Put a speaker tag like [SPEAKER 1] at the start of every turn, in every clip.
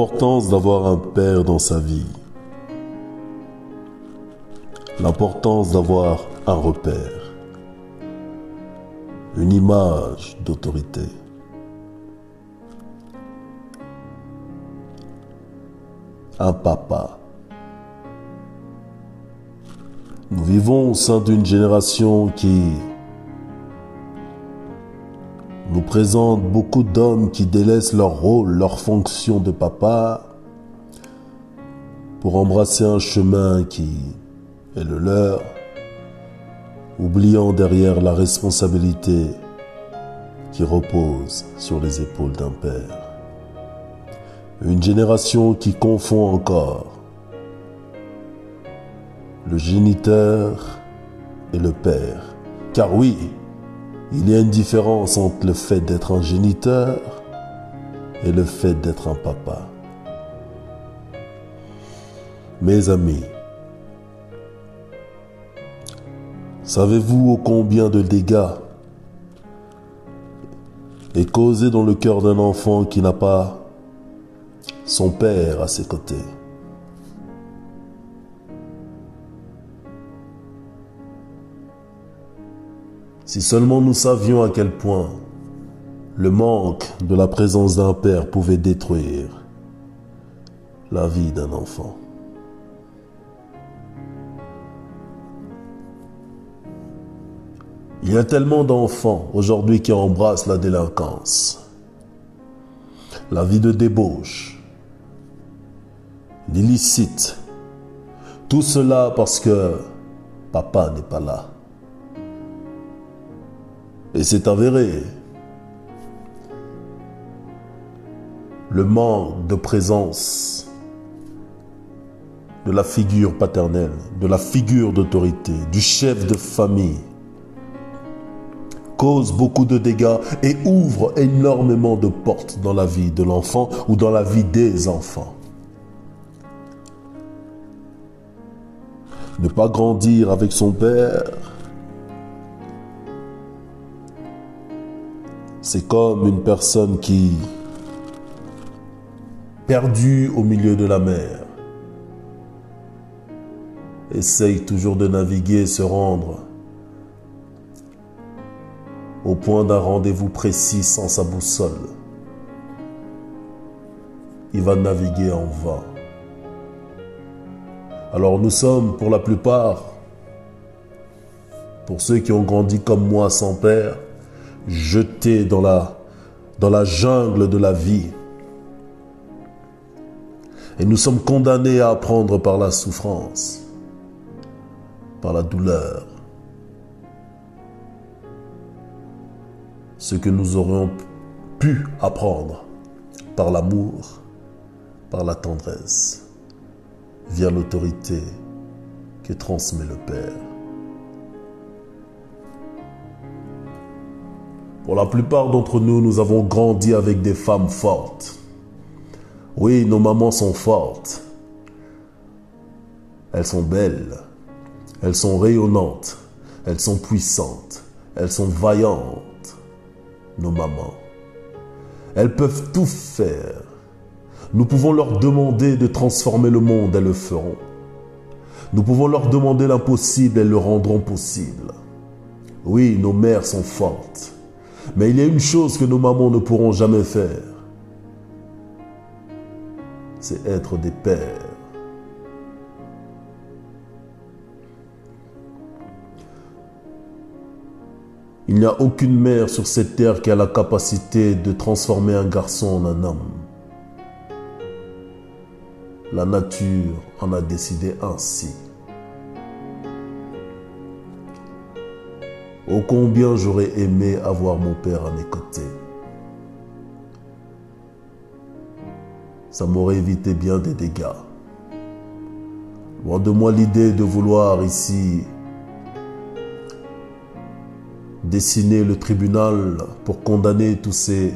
[SPEAKER 1] L'importance d'avoir un père dans sa vie. L'importance d'avoir un repère. Une image d'autorité. Un papa. Nous vivons au sein d'une génération qui nous présente beaucoup d'hommes qui délaissent leur rôle, leur fonction de papa pour embrasser un chemin qui est le leur, oubliant derrière la responsabilité qui repose sur les épaules d'un père. Une génération qui confond encore le géniteur et le père. Car oui, il y a une différence entre le fait d'être un géniteur et le fait d'être un papa. Mes amis, savez-vous combien de dégâts est causé dans le cœur d'un enfant qui n'a pas son père à ses côtés? Si seulement nous savions à quel point le manque de la présence d'un père pouvait détruire la vie d'un enfant. Il y a tellement d'enfants aujourd'hui qui embrassent la délinquance, la vie de débauche, l'illicite. Tout cela parce que papa n'est pas là. Et c'est avéré. Le manque de présence de la figure paternelle, de la figure d'autorité, du chef de famille, cause beaucoup de dégâts et ouvre énormément de portes dans la vie de l'enfant ou dans la vie des enfants. Ne pas grandir avec son père, C'est comme une personne qui, perdue au milieu de la mer, essaye toujours de naviguer et se rendre au point d'un rendez-vous précis sans sa boussole. Il va naviguer en vain. Alors nous sommes pour la plupart, pour ceux qui ont grandi comme moi sans père, jetés dans la, dans la jungle de la vie. Et nous sommes condamnés à apprendre par la souffrance, par la douleur, ce que nous aurions pu apprendre par l'amour, par la tendresse, via l'autorité que transmet le Père. Pour la plupart d'entre nous, nous avons grandi avec des femmes fortes. Oui, nos mamans sont fortes. Elles sont belles. Elles sont rayonnantes. Elles sont puissantes. Elles sont vaillantes. Nos mamans. Elles peuvent tout faire. Nous pouvons leur demander de transformer le monde, elles le feront. Nous pouvons leur demander l'impossible, elles le rendront possible. Oui, nos mères sont fortes. Mais il y a une chose que nos mamans ne pourront jamais faire. C'est être des pères. Il n'y a aucune mère sur cette terre qui a la capacité de transformer un garçon en un homme. La nature en a décidé ainsi. Oh combien j'aurais aimé avoir mon père à mes côtés. Ça m'aurait évité bien des dégâts. Loin de moi l'idée de vouloir ici dessiner le tribunal pour condamner tous ces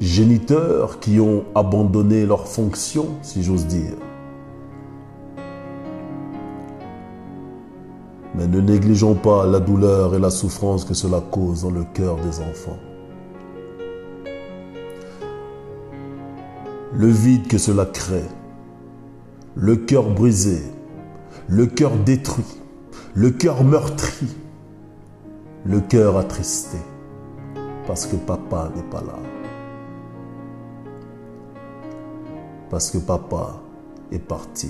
[SPEAKER 1] géniteurs qui ont abandonné leurs fonctions, si j'ose dire. Mais ne négligeons pas la douleur et la souffrance que cela cause dans le cœur des enfants. le vide que cela crée, le cœur brisé, le cœur détruit, le cœur meurtri, le cœur attristé, parce que papa n'est pas là. Parce que papa est parti.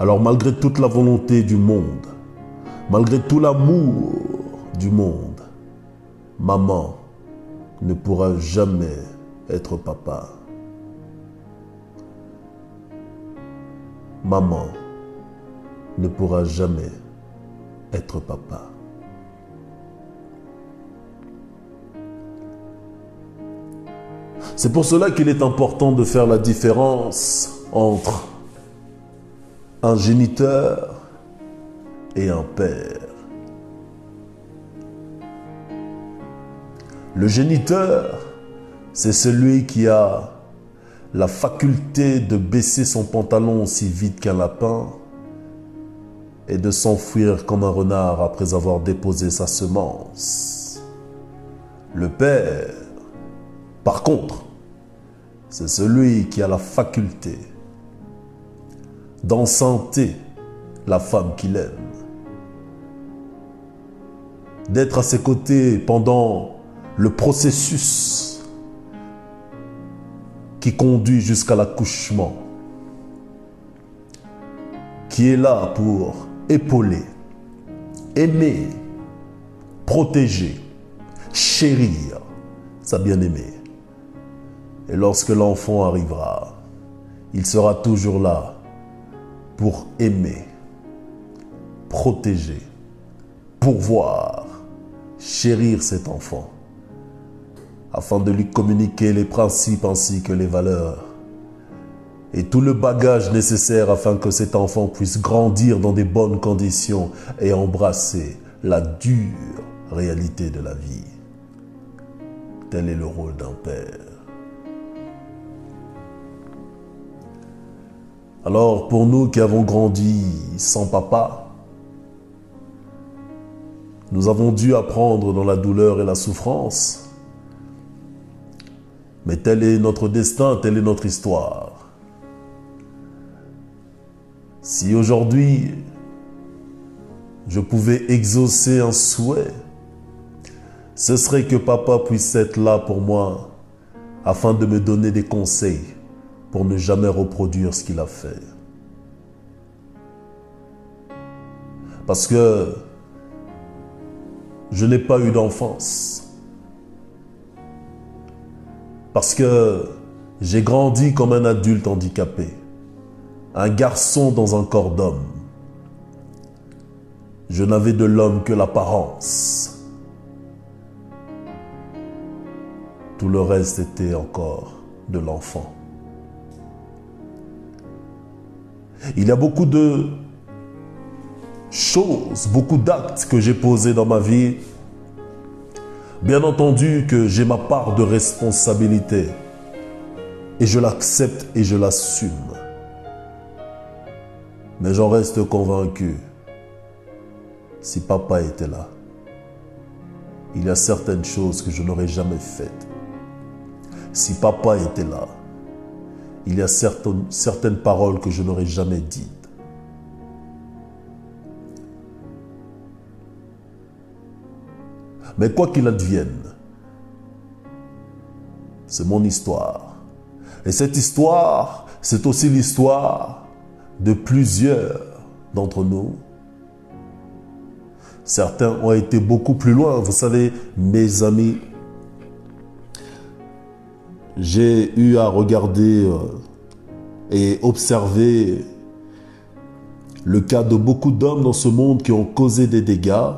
[SPEAKER 1] Alors malgré toute la volonté du monde, malgré tout l'amour du monde, maman ne pourra jamais être papa. Maman ne pourra jamais être papa. C'est pour cela qu'il est important de faire la différence entre un géniteur et un père. Le géniteur, c'est celui qui a la faculté de baisser son pantalon aussi vite qu'un lapin et de s'enfuir comme un renard après avoir déposé sa semence. Le Père, par contre, c'est celui qui a la faculté d'ensanter la femme qu'il aime, d'être à ses côtés pendant le processus qui conduit jusqu'à l'accouchement, qui est là pour épauler, aimer, protéger, chérir sa bien-aimée. Et lorsque l'enfant arrivera, il sera toujours là pour aimer, protéger, pourvoir, chérir cet enfant, afin de lui communiquer les principes ainsi que les valeurs et tout le bagage nécessaire afin que cet enfant puisse grandir dans des bonnes conditions et embrasser la dure réalité de la vie. Tel est le rôle d'un père. Alors pour nous qui avons grandi sans papa, nous avons dû apprendre dans la douleur et la souffrance. Mais tel est notre destin, telle est notre histoire. Si aujourd'hui je pouvais exaucer un souhait, ce serait que papa puisse être là pour moi afin de me donner des conseils pour ne jamais reproduire ce qu'il a fait. Parce que je n'ai pas eu d'enfance. Parce que j'ai grandi comme un adulte handicapé, un garçon dans un corps d'homme. Je n'avais de l'homme que l'apparence. Tout le reste était encore de l'enfant. Il y a beaucoup de choses, beaucoup d'actes que j'ai posés dans ma vie. Bien entendu que j'ai ma part de responsabilité et je l'accepte et je l'assume. Mais j'en reste convaincu, si papa était là, il y a certaines choses que je n'aurais jamais faites. Si papa était là, il y a certaines, certaines paroles que je n'aurais jamais dites. Mais quoi qu'il advienne, c'est mon histoire. Et cette histoire, c'est aussi l'histoire de plusieurs d'entre nous. Certains ont été beaucoup plus loin. Vous savez, mes amis, j'ai eu à regarder euh, et observer le cas de beaucoup d'hommes dans ce monde qui ont causé des dégâts.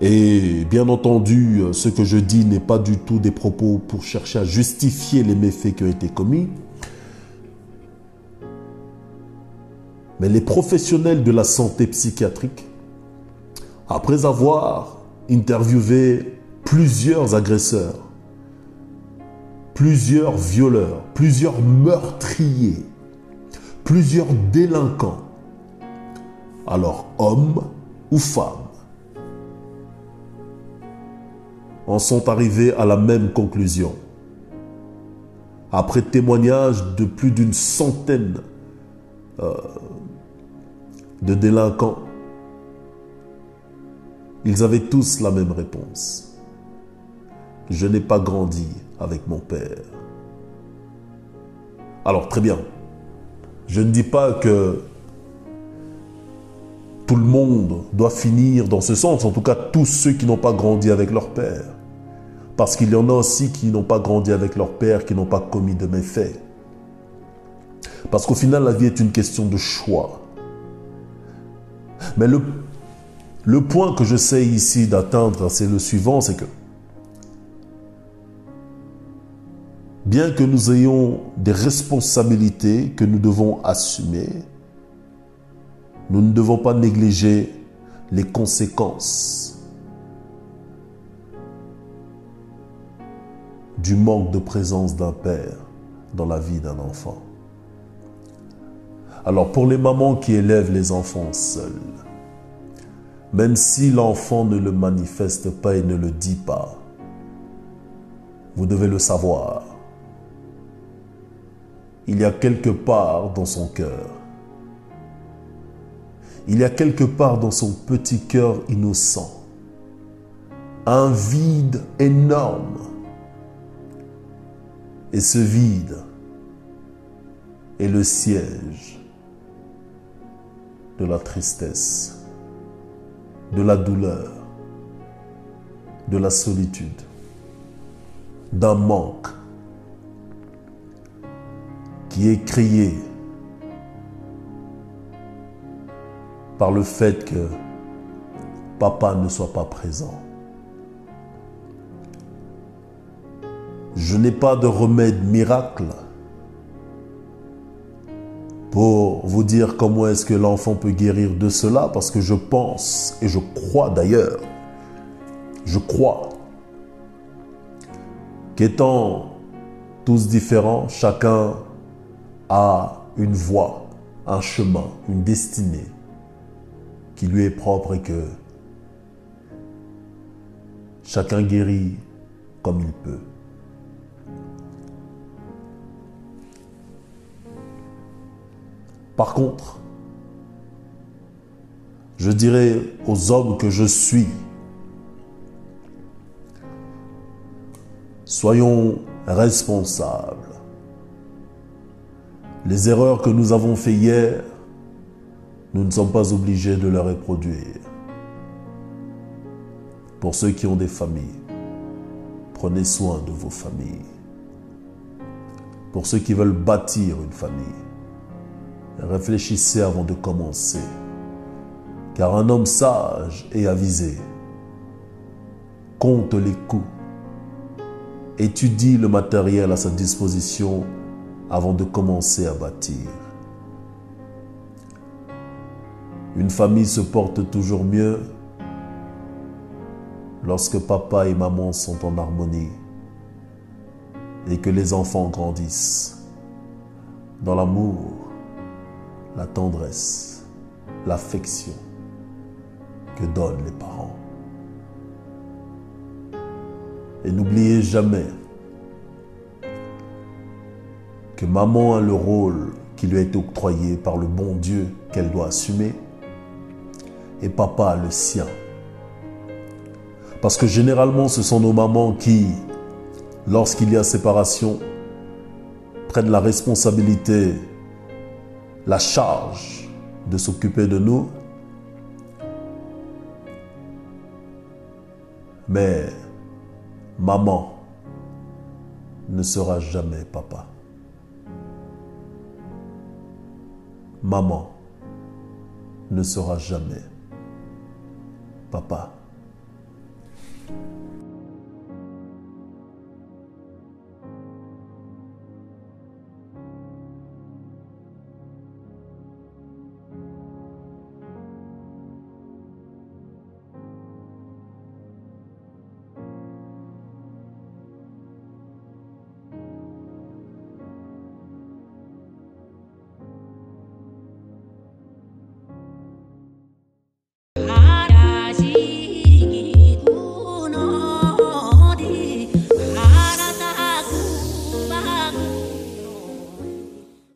[SPEAKER 1] Et bien entendu, ce que je dis n'est pas du tout des propos pour chercher à justifier les méfaits qui ont été commis. Mais les professionnels de la santé psychiatrique, après avoir interviewé plusieurs agresseurs, plusieurs violeurs, plusieurs meurtriers, plusieurs délinquants, alors hommes ou femmes, en sont arrivés à la même conclusion. après témoignage de plus d'une centaine euh, de délinquants, ils avaient tous la même réponse. Je n'ai pas grandi avec mon père. Alors très bien, je ne dis pas que tout le monde doit finir dans ce sens, en tout cas tous ceux qui n'ont pas grandi avec leur père. Parce qu'il y en a aussi qui n'ont pas grandi avec leur père, qui n'ont pas commis de méfaits. Parce qu'au final, la vie est une question de choix. Mais le, le point que j'essaie ici d'atteindre, c'est le suivant, c'est que bien que nous ayons des responsabilités que nous devons assumer, nous ne devons pas négliger les conséquences du manque de présence d'un père dans la vie d'un enfant. Alors pour les mamans qui élèvent les enfants seuls, même si l'enfant ne le manifeste pas et ne le dit pas, vous devez le savoir. Il y a quelque part dans son cœur, il y a quelque part dans son petit cœur innocent, un vide énorme. Et ce vide est le siège de la tristesse, de la douleur, de la solitude, d'un manque est créé par le fait que papa ne soit pas présent. Je n'ai pas de remède miracle pour vous dire comment est-ce que l'enfant peut guérir de cela, parce que je pense, et je crois d'ailleurs, je crois qu'étant tous différents, chacun a une voie, un chemin, une destinée qui lui est propre et que chacun guérit comme il peut. Par contre, je dirais aux hommes que je suis, soyons responsables. Les erreurs que nous avons faites hier, nous ne sommes pas obligés de les reproduire. Pour ceux qui ont des familles, prenez soin de vos familles. Pour ceux qui veulent bâtir une famille, Réfléchissez avant de commencer. Car un homme sage et avisé compte les coûts, étudie le matériel à sa disposition avant de commencer à bâtir. Une famille se porte toujours mieux lorsque papa et maman sont en harmonie et que les enfants grandissent dans l'amour, la tendresse, l'affection que donnent les parents. Et n'oubliez jamais que maman a le rôle qui lui a été octroyé par le bon Dieu qu'elle doit assumer et papa a le sien. Parce que généralement, ce sont nos mamans qui, lorsqu'il y a séparation, prennent la responsabilité la charge de s'occuper de nous. Mais maman ne sera jamais papa. Maman ne sera jamais papa.